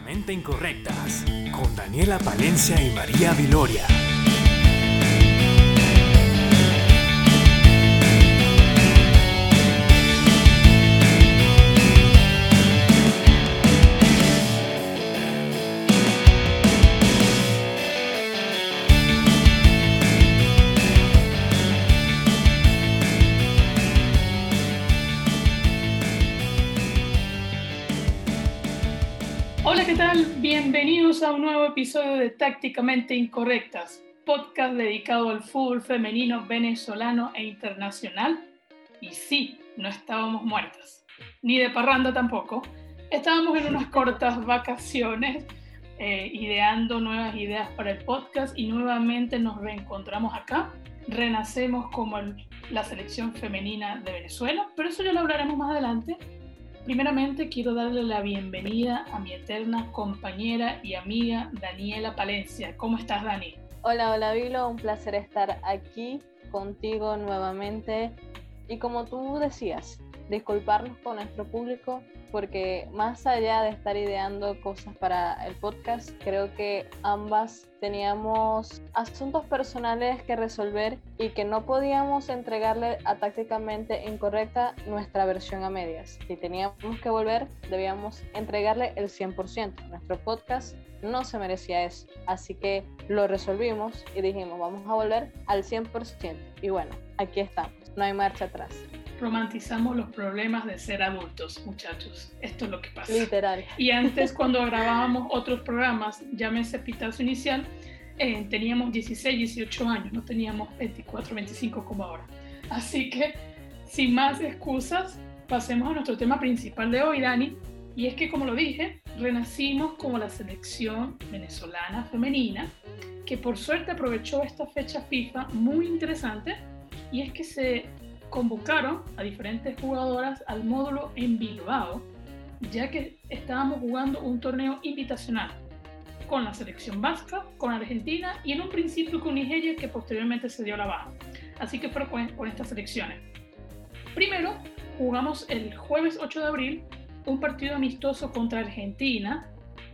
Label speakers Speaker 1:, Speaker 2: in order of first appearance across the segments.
Speaker 1: Tácticamente Incorrectas con Daniela Palencia y María Viloria.
Speaker 2: A un nuevo episodio de Tácticamente Incorrectas, podcast dedicado al fútbol femenino venezolano e internacional. Y sí, no estábamos muertas, ni de parranda tampoco. Estábamos en unas cortas vacaciones, eh, ideando nuevas ideas para el podcast y nuevamente nos reencontramos acá. Renacemos como la selección femenina de Venezuela, pero eso ya lo hablaremos más adelante. Primeramente quiero darle la bienvenida a mi eterna compañera y amiga Daniela Palencia. ¿Cómo estás, Dani?
Speaker 3: Hola, hola, Vilo. Un placer estar aquí contigo nuevamente. Y como tú decías, disculparnos con nuestro público porque más allá de estar ideando cosas para el podcast, creo que ambas teníamos asuntos personales que resolver y que no podíamos entregarle a tácticamente incorrecta nuestra versión a medias. Si teníamos que volver, debíamos entregarle el 100%. Nuestro podcast no se merecía eso. Así que lo resolvimos y dijimos, vamos a volver al 100%. Y bueno, aquí estamos, no hay marcha atrás
Speaker 2: romantizamos los problemas de ser adultos, muchachos. Esto es lo que pasa.
Speaker 3: Literal.
Speaker 2: Y antes, cuando grabábamos otros programas, llámese Pitazo Inicial, eh, teníamos 16, 18 años, no teníamos 24, 25 como ahora. Así que, sin más excusas, pasemos a nuestro tema principal de hoy, Dani. Y es que, como lo dije, renacimos como la selección venezolana femenina, que por suerte aprovechó esta fecha FIFA muy interesante, y es que se convocaron a diferentes jugadoras al módulo en Bilbao, ya que estábamos jugando un torneo invitacional con la selección vasca, con Argentina y en un principio con Nigeria que posteriormente se dio la baja. Así que fue con, estas selecciones. Primero, jugamos el jueves 8 de abril un partido amistoso contra Argentina.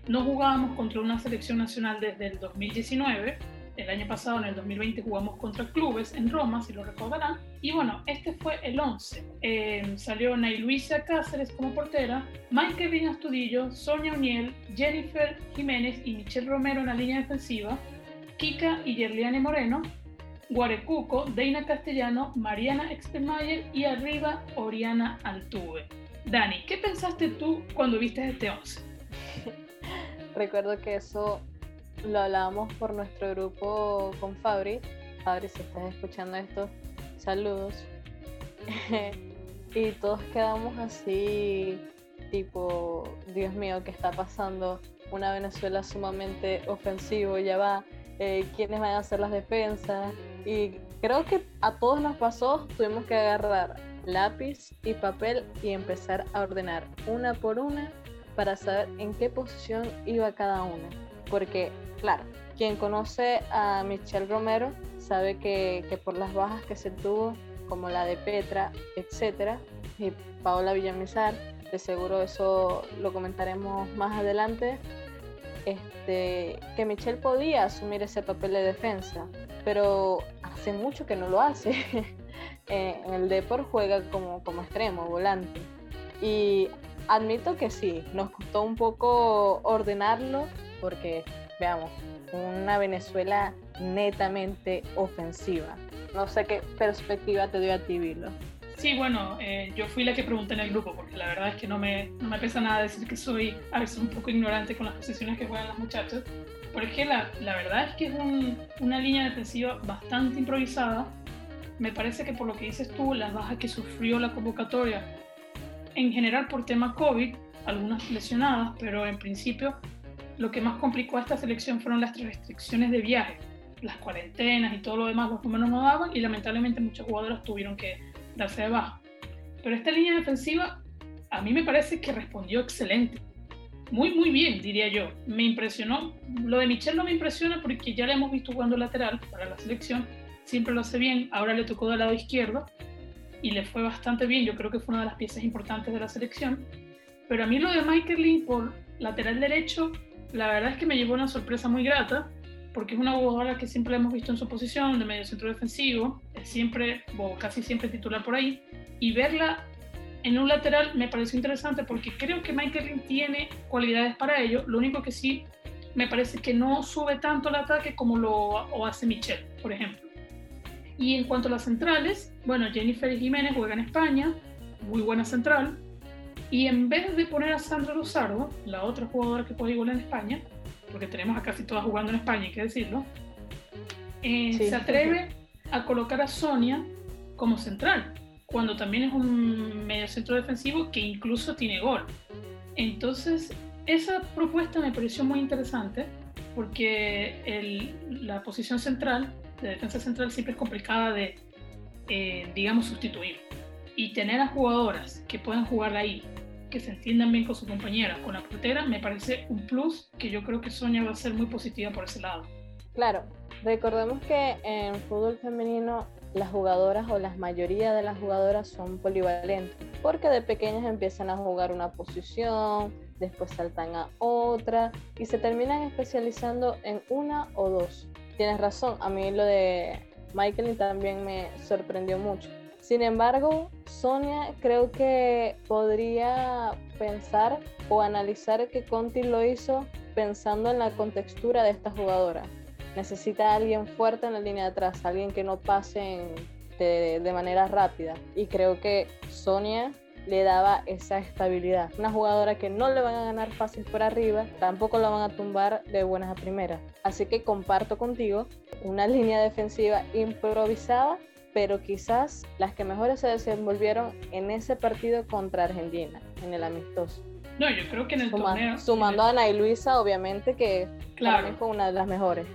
Speaker 2: No jugábamos contra una selección nacional desde el 2019 el año pasado, en el 2020, jugamos contra clubes en Roma, si lo recordarán. Y bueno, este fue el 11. Eh, salió Nay Luisa Cáceres como portera, Michael Viñas Tudillo, Sonia Uniel, Jennifer Jiménez y Michelle Romero en la línea defensiva, Kika y Yerliane Moreno, Guarecuco, Deina Castellano, Mariana Extermayer y arriba Oriana Altuve. Dani, ¿qué pensaste tú cuando viste este 11?
Speaker 3: Recuerdo que eso lo hablábamos por nuestro grupo con Fabri. Fabri, si estás escuchando esto, saludos. y todos quedamos así, tipo, Dios mío, ¿qué está pasando? Una Venezuela sumamente ofensivo, ya va. Eh, ¿Quiénes van a hacer las defensas? Y creo que a todos nos pasó, tuvimos que agarrar lápiz y papel y empezar a ordenar una por una para saber en qué posición iba cada una. Porque Claro, quien conoce a Michelle Romero sabe que, por las bajas que se tuvo, como la de Petra, etcétera, y Paola Villamizar, de seguro eso lo comentaremos más adelante, este, que Michelle podía asumir ese papel de defensa, pero hace mucho que no lo hace. en el Depor juega como, como extremo, volante. Y admito que sí, nos costó un poco ordenarlo porque veamos, una Venezuela netamente ofensiva. No sé qué perspectiva te dio a ti, Vilo.
Speaker 2: Sí, bueno, eh, yo fui la que pregunté en el grupo, porque la verdad es que no me, no me pesa nada decir que soy a veces un poco ignorante con las posiciones que juegan las muchachas, pero es que la, la verdad es que es una línea defensiva bastante improvisada. Me parece que por lo que dices tú, las bajas que sufrió la convocatoria, en general por tema COVID, algunas lesionadas, pero en principio lo que más complicó a esta selección fueron las restricciones de viaje, las cuarentenas y todo lo demás, los números no daban y lamentablemente muchos jugadores tuvieron que darse de baja. Pero esta línea defensiva a mí me parece que respondió excelente. Muy, muy bien, diría yo. Me impresionó. Lo de Michelle no me impresiona porque ya le hemos visto jugando lateral para la selección. Siempre lo hace bien. Ahora le tocó del lado izquierdo y le fue bastante bien. Yo creo que fue una de las piezas importantes de la selección. Pero a mí lo de Michael Lynn, por lateral derecho, la verdad es que me llevó una sorpresa muy grata, porque es una jugadora que siempre hemos visto en su posición de medio centro defensivo, siempre o casi siempre titular por ahí, y verla en un lateral me pareció interesante porque creo que Michael tiene cualidades para ello, lo único que sí me parece que no sube tanto el ataque como lo hace Michelle, por ejemplo. Y en cuanto a las centrales, bueno, Jennifer Jiménez juega en España, muy buena central, y en vez de poner a Sandra Luzardo, la otra jugadora que puede igualar en España, porque tenemos a casi todas jugando en España, hay que decirlo, eh, se atreve a colocar a Sonia como central, cuando también es un medio centro defensivo que incluso tiene gol. Entonces, esa propuesta me pareció muy interesante porque el, la posición central, de defensa central, siempre es complicada de, eh, digamos, sustituir. Y tener a jugadoras que puedan jugar ahí, que se entiendan bien con su compañera, con la portera, me parece un plus que yo creo que Sonia va a ser muy positiva por ese lado.
Speaker 3: Claro, recordemos que en fútbol femenino las jugadoras o la mayoría de las jugadoras son polivalentes, porque de pequeñas empiezan a jugar una posición, después saltan a otra y se terminan especializando en una o dos. Tienes razón, a mí lo de Michael también me sorprendió mucho. Sin embargo, Sonia creo que podría pensar o analizar que Conti lo hizo pensando en la contextura de esta jugadora. Necesita alguien fuerte en la línea de atrás, alguien que no pase de, de manera rápida. Y creo que Sonia le daba esa estabilidad. Una jugadora que no le van a ganar fácil por arriba, tampoco la van a tumbar de buenas a primeras. Así que comparto contigo una línea defensiva improvisada pero quizás las que mejores se desenvolvieron en ese partido contra Argentina, en el amistoso.
Speaker 2: No, yo creo que en el torneo.
Speaker 3: Sumando a Ana y Luisa, obviamente, que claro. fue una de las mejores.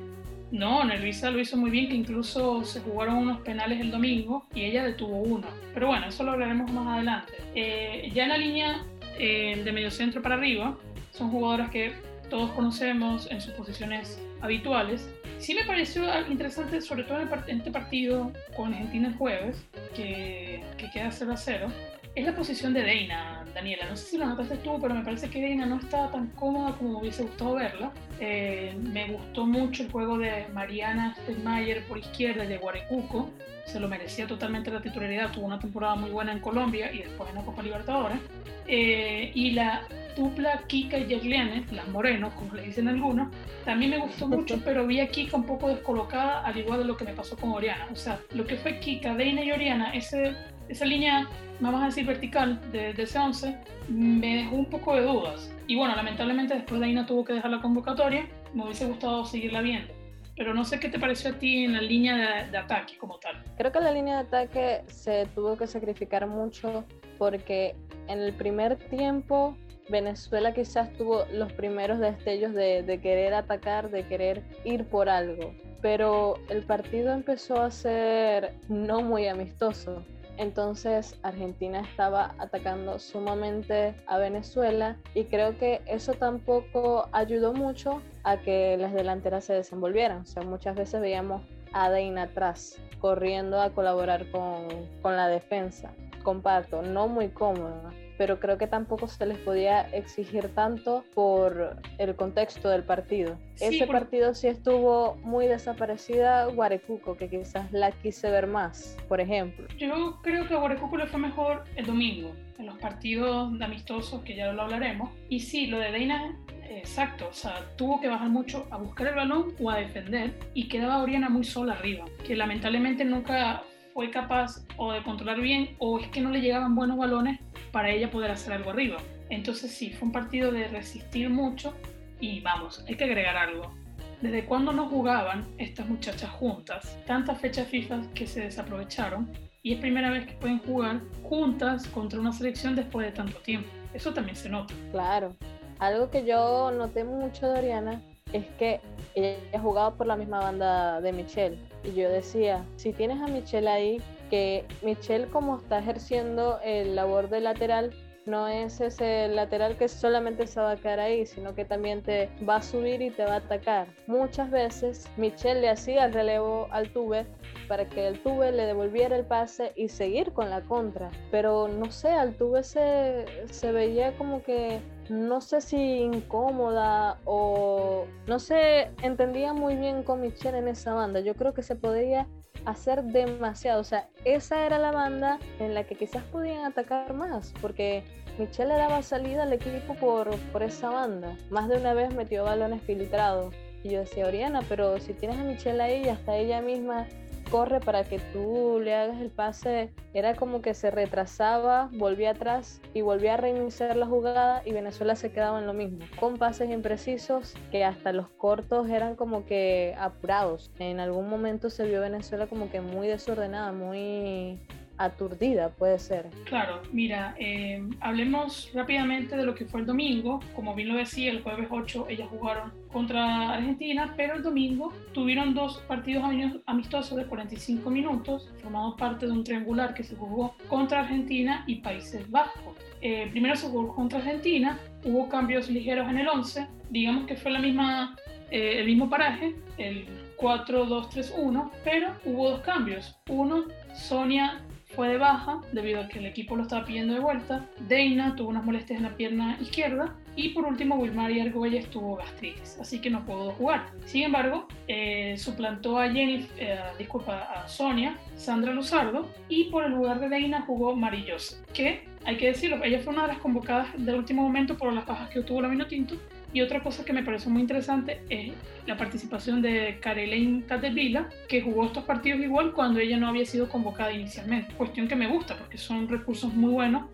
Speaker 2: No, Ana Luisa lo hizo muy bien, que incluso se jugaron unos penales el domingo y ella detuvo uno. Pero bueno, eso lo hablaremos más adelante. Eh, ya en la línea eh, de medio centro para arriba, son jugadoras que todos conocemos en sus posiciones habituales. Sí me pareció interesante, sobre todo en este partido con Argentina el jueves, que, que queda 0 a 0, es la posición de Deina, Daniela. No sé si lo notaste tú, pero me parece que Deina no estaba tan cómoda como me hubiese gustado verla. Eh, me gustó mucho el juego de Mariana Steinmeier por izquierda de Guarecuco. Se lo merecía totalmente la titularidad. Tuvo una temporada muy buena en Colombia y después en la Copa Libertadores. Eh, y la dupla Kika y Yerliane, las morenos, como le dicen algunos, también me gustó mucho, pero vi a Kika un poco descolocada, al igual de lo que me pasó con Oriana. O sea, lo que fue Kika, Deina y Oriana, ese, esa línea, vamos a decir, vertical de, de ese 11, me dejó un poco de dudas. Y bueno, lamentablemente después Deina tuvo que dejar la convocatoria, me hubiese gustado seguirla viendo. Pero no sé qué te pareció a ti en la línea de, de ataque como tal.
Speaker 3: Creo que la línea de ataque se tuvo que sacrificar mucho porque en el primer tiempo Venezuela quizás tuvo los primeros destellos de, querer atacar, de querer ir por algo, pero el partido empezó a ser no muy amistoso. Entonces Argentina estaba atacando sumamente a Venezuela y creo que eso tampoco ayudó mucho a que las delanteras se desenvolvieran. O sea, muchas veces veíamos a Deina atrás, corriendo a colaborar con, con la defensa. Comparto, no muy cómoda, pero creo que tampoco se les podía exigir tanto por el contexto del partido. Ese partido sí estuvo muy desaparecida Guarecuco, que quizás la quise ver más, por ejemplo.
Speaker 2: Yo creo que a Guarecuco le fue mejor el domingo, en los partidos amistosos, que ya lo hablaremos. Y sí, lo de Deina Exacto, o sea, tuvo que bajar mucho a buscar el balón o a defender y quedaba Oriana muy sola arriba, que lamentablemente nunca fue capaz o de controlar bien o es que no le llegaban buenos balones para ella poder hacer algo arriba. Entonces sí, fue un partido de resistir mucho y vamos, hay que agregar algo. ¿Desde cuándo no jugaban estas muchachas juntas? Tantas fechas FIFA que se desaprovecharon y es primera vez que pueden jugar juntas contra una selección después de tanto tiempo. Eso también se nota.
Speaker 3: Claro. Algo que yo noté mucho de Oriana es que ella ha jugado por la misma banda de Michelle. Y yo decía, si tienes a Michelle ahí, que Michelle como está ejerciendo el labor de lateral, no es ese lateral que solamente se va a quedar ahí, sino que también te va a subir y te va a atacar. Muchas veces Michelle le hacía el relevo al Tuve para que el Tuve le devolviera el pase y seguir con la contra. Pero no sé, al Tuve se, se veía como que no sé si incómoda o no sé, entendía muy bien con Michelle en esa banda. Yo creo que se podría hacer demasiado. O sea, esa era la banda en la que quizás podían atacar más, porque Michelle le daba salida al equipo por, por esa banda. Más de una vez metió balones filtrados. Y yo decía, Oriana, pero si tienes a Michelle ahí, hasta ella misma corre para que tú le hagas el pase, era como que se retrasaba, volvía atrás y volvía a reiniciar la jugada y Venezuela se quedaba en lo mismo, con pases imprecisos que hasta los cortos eran como que apurados. En algún momento se vio Venezuela como que muy desordenada, muy aturdida, puede ser.
Speaker 2: Claro, mira, eh, hablemos rápidamente de lo que fue el domingo. Como bien lo decía, el jueves 8 ellas jugaron contra Argentina, pero el domingo tuvieron dos partidos amistosos de 45 minutos, formados parte de un triangular que se jugó contra Argentina y Países Bajos. Eh, primero se jugó contra Argentina, hubo cambios ligeros en el 11, digamos que fue la misma, eh, el mismo paraje, el 4-2-3-1, pero hubo dos cambios. Uno, Sonia fue de baja debido a que el equipo lo estaba pidiendo de vuelta. Deina tuvo unas molestias en la pierna izquierda. Y por último, Wilmar Argüelles tuvo gastritis, así que no pudo jugar. Sin embargo, eh, suplantó a Jenny, eh, disculpa, a Sonia, Sandra Luzardo, y por el lugar de Deina jugó Marillosa, que hay que decirlo, ella fue una de las convocadas del último momento por las bajas que obtuvo la Minotinto y otra cosa que me pareció muy interesante es la participación de Caroline Catevila, que jugó estos partidos igual cuando ella no había sido convocada inicialmente. Cuestión que me gusta porque son recursos muy buenos.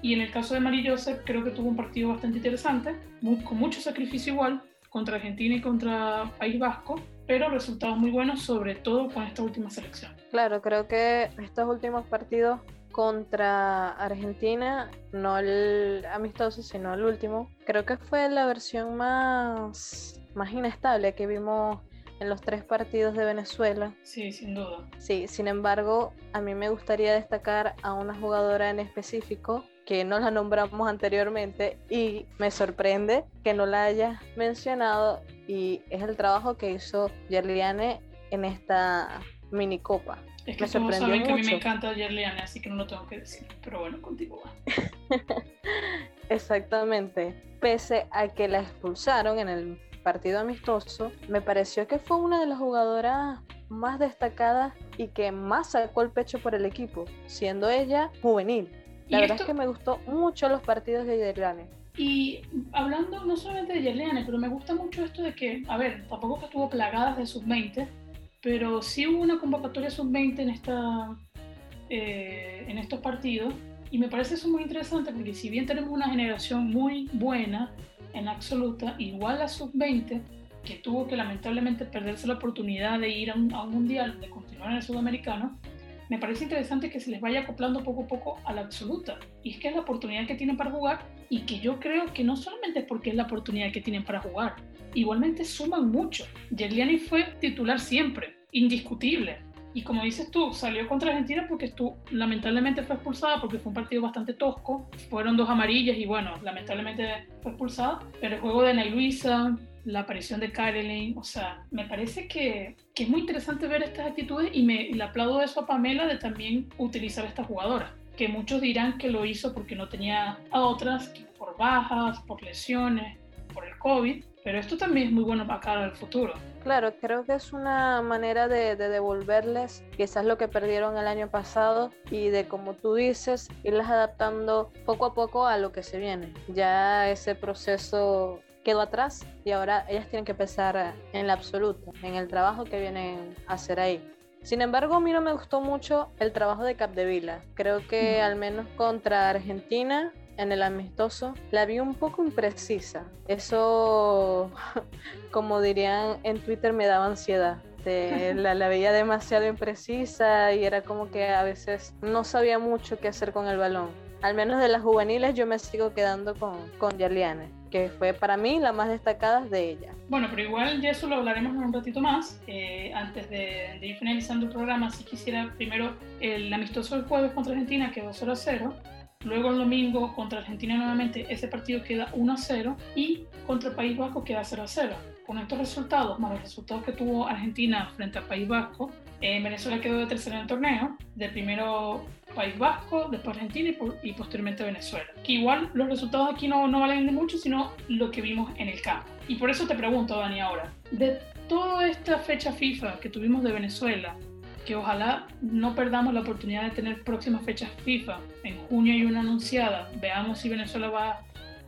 Speaker 2: Y en el caso de Mari Joseph, creo que tuvo un partido bastante interesante, con mucho sacrificio igual, contra Argentina y contra País Vasco, pero resultados muy buenos, sobre todo con esta última selección.
Speaker 3: Claro, creo que estos últimos partidos contra Argentina, no el amistoso, sino el último, creo que fue la versión más, más inestable que vimos en los tres partidos de Venezuela.
Speaker 2: Sí, sin duda.
Speaker 3: Sí, sin embargo, a mí me gustaría destacar a una jugadora en específico que no la nombramos anteriormente y me sorprende que no la haya mencionado y es el trabajo que hizo Yerliane en esta minicopa.
Speaker 2: Es que todos saben que a mí me encanta Yerliane, así que no lo tengo que decir. Pero bueno, continúa.
Speaker 3: Exactamente. Pese a que la expulsaron en el partido amistoso, me pareció que fue una de las jugadoras más destacadas y que más sacó el pecho por el equipo, siendo ella juvenil. La verdad es que me gustó mucho los partidos de Yerliane.
Speaker 2: Y hablando no solamente de Yerliane, pero me gusta mucho esto de que, a ver, tampoco que estuvo plagada de sus 20, pero sí hubo una convocatoria sub-20 en, esta, eh, en estos partidos y me parece eso muy interesante porque si bien tenemos una generación muy buena en absoluta, igual la sub-20, que tuvo que lamentablemente perderse la oportunidad de ir a un, a un, mundial, de continuar en el sudamericano, me parece interesante que se les vaya acoplando poco a poco a la absoluta. Y es que es la oportunidad que tienen para jugar y que yo creo que no solamente es porque es la oportunidad que tienen para jugar, igualmente suman mucho. Yerliani fue titular siempre, indiscutible. Y como dices tú, salió contra Argentina porque tú lamentablemente fue expulsada porque fue un partido bastante tosco. Fueron dos amarillas y bueno, lamentablemente fue expulsada. Pero el juego de Ana Luisa, la aparición de Caroline, o sea, me parece que, que, es muy interesante ver estas actitudes y me le aplaudo eso a Pamela de también utilizar a esta jugadora. Que muchos dirán que lo hizo porque no tenía a otras, por bajas, por lesiones, por el COVID, pero esto también es muy bueno para cara al futuro.
Speaker 3: Claro, creo que es una manera de, de, devolverles quizás lo que perdieron el año pasado y de, como tú dices, irlas adaptando poco a poco a lo que se viene. Ya ese proceso quedó atrás y ahora ellas tienen que empezar en la absoluta, en el trabajo que vienen a hacer ahí. Sin embargo, a mí no me gustó mucho el trabajo de Capdevila. Creo que al menos contra Argentina en el amistoso, la vi un poco imprecisa. Eso, como dirían en Twitter, me daba ansiedad. La, la, veía demasiado imprecisa y era como que a veces no sabía mucho qué hacer con el balón. Al menos de las juveniles yo me sigo quedando con, con Yarliane, que fue para mí la más destacada de ella.
Speaker 2: Bueno, pero igual ya eso lo hablaremos en un ratito más. Eh, antes de, de, ir finalizando el programa, si quisiera primero el amistoso del jueves contra Argentina quedó 0 a 0 Luego el domingo contra Argentina nuevamente ese partido queda 1 a 0 y contra el País Vasco queda 0 a 0. Con estos resultados, más los resultados que tuvo Argentina frente al País Vasco, eh, Venezuela quedó de tercero en el torneo. De primero País Vasco, después Argentina y, posteriormente Venezuela. Que igual los resultados aquí no, no valen de mucho, sino lo que vimos en el campo. Y por eso te pregunto, Dani, ahora, de toda esta fecha FIFA que tuvimos de Venezuela, que ojalá no perdamos la oportunidad de tener próximas fechas FIFA. En junio hay una anunciada, veamos si Venezuela va,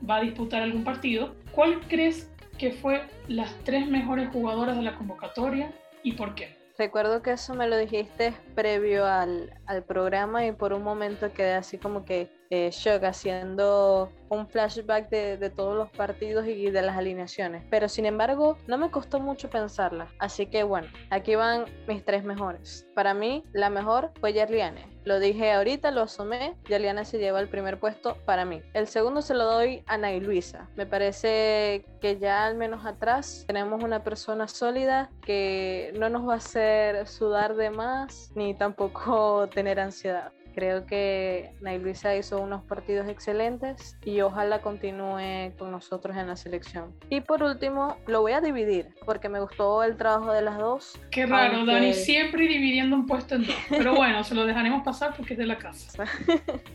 Speaker 2: va a disputar algún partido. ¿Cuál crees que fue las tres mejores jugadoras de la convocatoria y por qué?
Speaker 3: Recuerdo que eso me lo dijiste previo al, al programa y por un momento quedé así como que eh, shock haciendo un flashback de, todos los partidos y de las alineaciones. Pero sin embargo, no me costó mucho pensarla. Así que bueno, aquí van mis tres mejores. Para mí, la mejor fue Yerliane. Lo dije ahorita, lo asumé. Yerliane se lleva el primer puesto para mí. El segundo se lo doy a Nay Luisa. Me parece que ya al menos atrás tenemos una persona sólida que no nos va a hacer sudar de más ni tampoco tener ansiedad. Creo que Nay Luisa hizo unos partidos excelentes y ojalá continúe con nosotros en la selección. Y por último, lo voy a dividir porque me gustó el trabajo de las dos.
Speaker 2: Qué raro, Dani, siempre dividiendo un puesto en dos. Pero bueno, se lo dejaremos pasar porque es de la casa.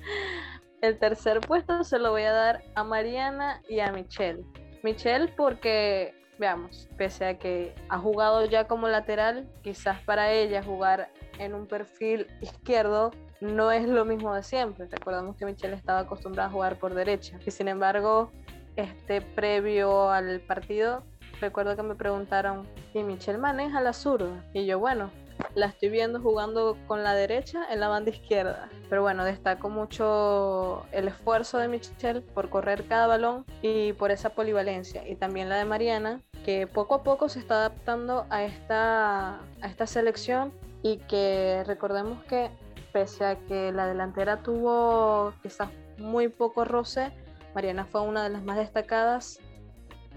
Speaker 3: el tercer puesto se lo voy a dar a Mariana y a Michelle. Michelle porque veamos, pese a que ha jugado ya como lateral, quizás para ella jugar en un perfil izquierdo no es lo mismo de siempre. Recordamos que Michelle estaba acostumbrada a jugar por derecha. Y sin embargo, este previo al partido, recuerdo que me preguntaron, ¿y Michelle maneja la zurda? Y yo, bueno, la estoy viendo jugando con la derecha en la banda izquierda. Pero bueno, destaco mucho el esfuerzo de Michelle por correr cada balón y por esa polivalencia. Y también la de Mariana, que poco a poco se está adaptando a esta, a esta selección y que recordemos que pese a que la delantera tuvo quizás muy poco roce, Mariana fue una de las más destacadas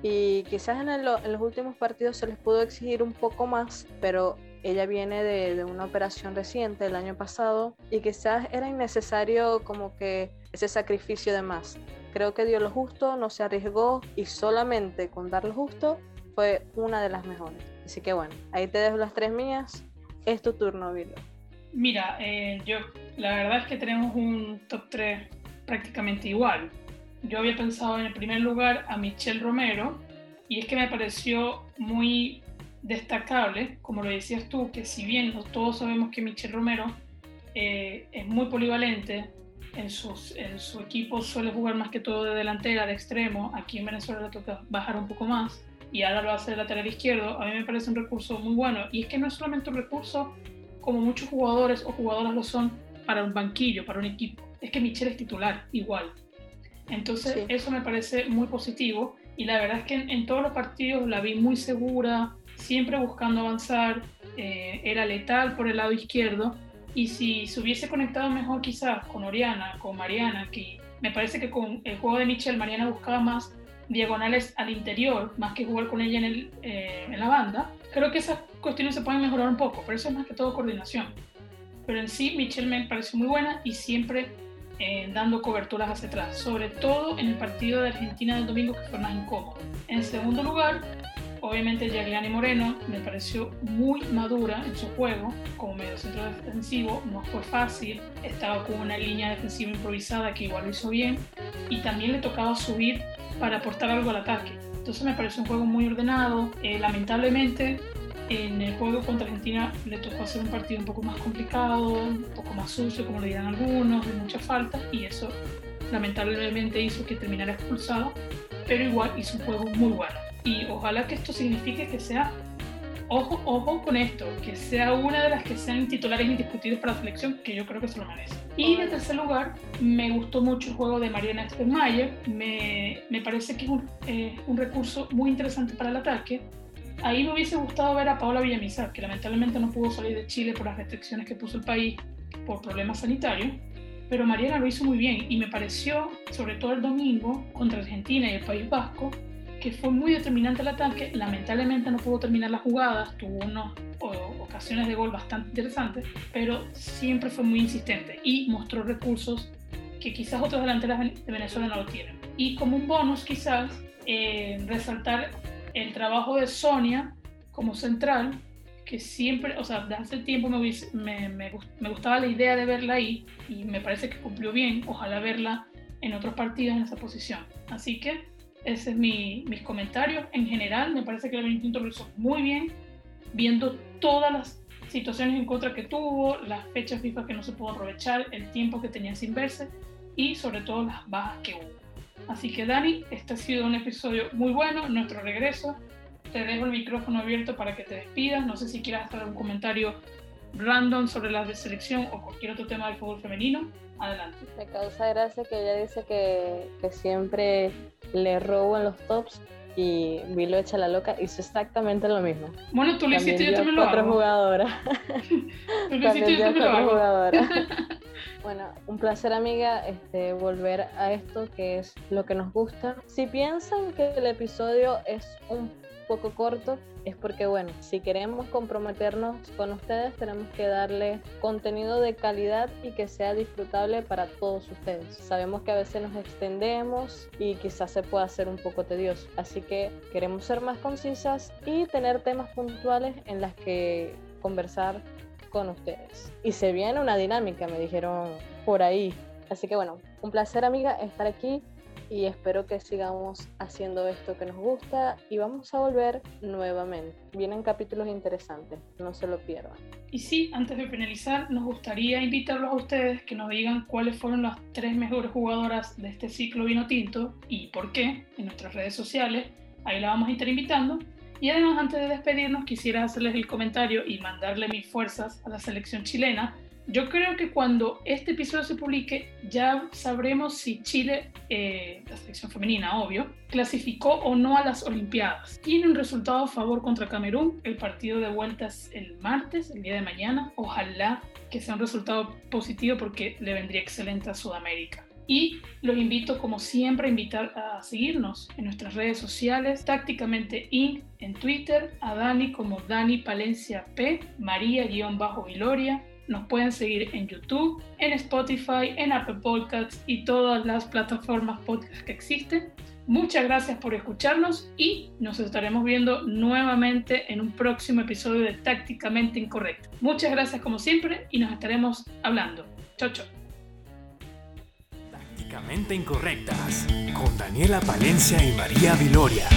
Speaker 3: y quizás en, los últimos partidos se les pudo exigir un poco más, pero ella viene de, una operación reciente el año pasado y quizás era innecesario como que ese sacrificio de más. Creo que dio lo justo, no se arriesgó y solamente con dar lo justo fue una de las mejores. Así que bueno, ahí te dejo las tres mías. Es tu turno, Vilo.
Speaker 2: Mira, eh, yo la verdad es que tenemos un top 3 prácticamente igual. Yo había pensado en el primer lugar a Michelle Romero y es que me pareció muy destacable, como lo decías tú, que si bien todos sabemos que Michelle Romero eh, es muy polivalente, en, en su equipo suele jugar más que todo de delantera, de extremo, aquí en Venezuela le toca bajar un poco más y ahora lo hace de lateral izquierdo, a mí me parece un recurso muy bueno y es que no es solamente un recurso como muchos jugadores o jugadoras lo son para un banquillo, para un equipo. Es que Michelle es titular, igual. Entonces, eso me parece muy positivo. Y la verdad es que en, todos los partidos la vi muy segura, siempre buscando avanzar, eh, era letal por el lado izquierdo. Y si se hubiese conectado mejor quizás con Oriana, con Mariana, que me parece que con el juego de Michelle, Mariana buscaba más diagonales al interior, más que jugar con ella en, el, eh, en la banda, creo que esas cuestiones se pueden mejorar un poco, pero eso es más que todo coordinación. Pero en sí, Michelle me pareció muy buena y siempre eh, dando coberturas hacia atrás, sobre todo en el partido de Argentina del domingo que fue más incómodo. En segundo lugar, obviamente Yagliani Moreno me pareció muy madura en su juego como medio centro defensivo, no fue fácil, estaba con una línea defensiva improvisada que igual lo hizo bien y también le tocaba subir para aportar algo al ataque. Entonces me pareció un juego muy ordenado. Eh, lamentablemente en el juego contra Argentina le tocó hacer un partido un poco más complicado, un poco más sucio, como le dirán algunos, de mucha falta, y eso lamentablemente hizo que terminara expulsado, pero igual hizo un juego muy bueno. Y ojalá que esto signifique que sea, ojo, ojo con esto, que sea una de las que sean titulares indiscutibles para la selección, que yo creo que se lo merece. Y en tercer lugar, me gustó mucho el juego de Mariana Spermayer, me, me parece que es un, eh, un recurso muy interesante para el ataque, Ahí me hubiese gustado ver a Paola Villamizar, que lamentablemente no pudo salir de Chile por las restricciones que puso el país por problemas sanitarios, pero Mariana lo hizo muy bien y me pareció, sobre todo el domingo, contra Argentina y el País Vasco, que fue muy determinante el ataque. Lamentablemente no pudo terminar las jugadas, tuvo unas ocasiones de gol bastante interesantes, pero siempre fue muy insistente y mostró recursos que quizás otras delanteras de Venezuela no lo tienen. Y como un bonus quizás, eh, resaltar el trabajo de Sonia como central, que siempre, o sea, desde hace tiempo me, me, me, gustaba la idea de verla ahí y me parece que cumplió bien. Ojalá verla en otros partidos en esa posición. Así que ese es mi, mis comentarios. En general, me parece que el Instinto lo hizo muy bien, viendo todas las situaciones en contra que tuvo, las fechas FIFA que no se pudo aprovechar, el tiempo que tenía sin verse y sobre todo las bajas que hubo. Así que Dani, este ha sido un episodio muy bueno, nuestro regreso. Te dejo el micrófono abierto para que te despidas. No sé si quieras hacer un comentario random sobre la selección o cualquier otro tema del fútbol femenino. Adelante.
Speaker 3: Me causa gracia que ella dice que, que siempre le robo en los tops y Vilo echa la loca hizo exactamente lo mismo.
Speaker 2: Bueno, tú lo hiciste, yo también lo
Speaker 3: cuatro
Speaker 2: hago.
Speaker 3: Jugadoras.
Speaker 2: tú lo hiciste, yo también lo hago.
Speaker 3: Jugadoras. bueno, un placer amiga este, volver a esto que es lo que nos gusta. Si piensan que el episodio es un poco corto es porque, bueno, si queremos comprometernos con ustedes, tenemos que darle contenido de calidad y que sea disfrutable para todos ustedes. Sabemos que a veces nos extendemos y quizás se pueda hacer un poco tedioso, así que queremos ser más concisas y tener temas puntuales en las que conversar con ustedes. Y se viene una dinámica, me dijeron por ahí. Así que bueno, un placer amiga estar aquí y espero que sigamos haciendo esto que nos gusta y vamos a volver nuevamente. Vienen capítulos interesantes, no se lo pierdan.
Speaker 2: Y sí, antes de finalizar, nos gustaría invitarlos a ustedes que nos digan cuáles fueron las tres mejores jugadoras de este ciclo vino tinto y por qué en nuestras redes sociales. Ahí la vamos a estar invitando. Y además, antes de despedirnos, quisiera hacerles el comentario y mandarle mis fuerzas a la selección chilena yo creo que cuando este episodio se publique ya sabremos si Chile, eh, la selección femenina, obvio, clasificó o no a las Olimpiadas. Tiene un resultado a favor contra Camerún, el partido de vueltas el martes, el día de mañana. Ojalá que sea un resultado positivo porque le vendría excelente a Sudamérica. Y los invito, como siempre, a invitar a seguirnos en nuestras redes sociales, tácticamente in en Twitter, a Dani como Dani Palencia P, María-Viloria, nos pueden seguir en YouTube, en Spotify, en Apple Podcasts y todas las plataformas podcast que existen. Muchas gracias por escucharnos y nos estaremos viendo nuevamente en un próximo episodio de Tácticamente Incorrecto. Muchas gracias como siempre y nos estaremos hablando. Chau, chau.
Speaker 1: Tácticamente Incorrectas con Daniela Palencia y María Viloria.